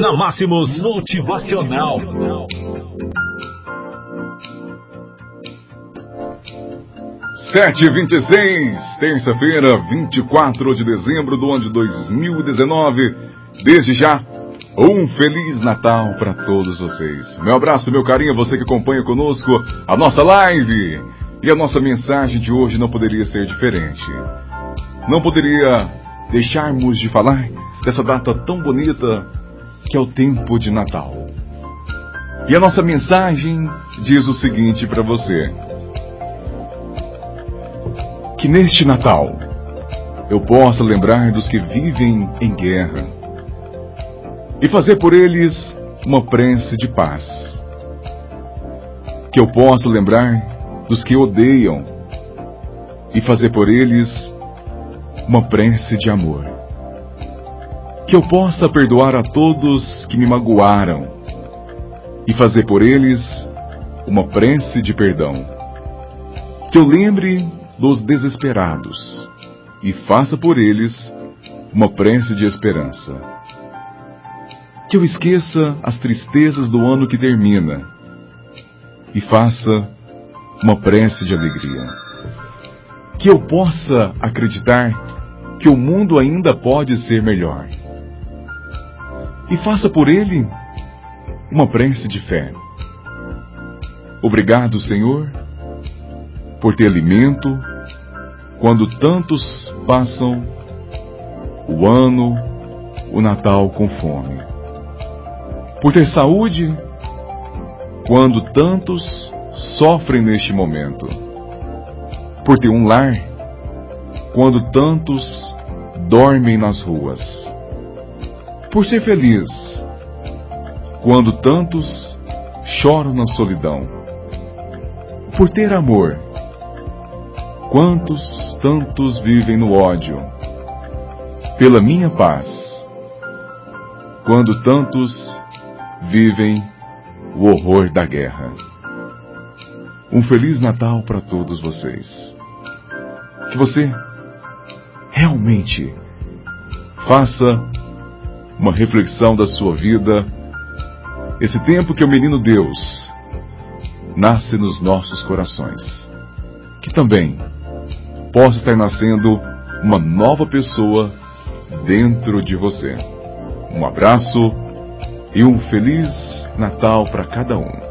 Na Máximos Motivacional. Sete e vinte terça-feira, 24 de dezembro do ano de 2019. Desde já, um Feliz Natal para todos vocês. Meu abraço, meu carinho você que acompanha conosco a nossa live. E a nossa mensagem de hoje não poderia ser diferente. Não poderia deixarmos de falar dessa data tão bonita que é o tempo de Natal. E a nossa mensagem diz o seguinte para você: que neste Natal eu possa lembrar dos que vivem em guerra e fazer por eles uma prece de paz. Que eu possa lembrar dos que odeiam e fazer por eles uma prece de amor. Que eu possa perdoar a todos que me magoaram e fazer por eles uma prece de perdão. Que eu lembre dos desesperados e faça por eles uma prece de esperança. Que eu esqueça as tristezas do ano que termina e faça uma prece de alegria. Que eu possa acreditar que o mundo ainda pode ser melhor e faça por ele uma prece de fé. Obrigado, Senhor, por ter alimento quando tantos passam o ano, o Natal com fome. Por ter saúde quando tantos sofrem neste momento. Por ter um lar quando tantos dormem nas ruas. Por ser feliz quando tantos choram na solidão. Por ter amor Quantos tantos vivem no ódio? Pela minha paz. Quando tantos vivem o horror da guerra. Um feliz Natal para todos vocês. Que você realmente faça uma reflexão da sua vida. Esse tempo que o menino Deus nasce nos nossos corações. Que também possa estar nascendo uma nova pessoa dentro de você. Um abraço e um feliz Natal para cada um.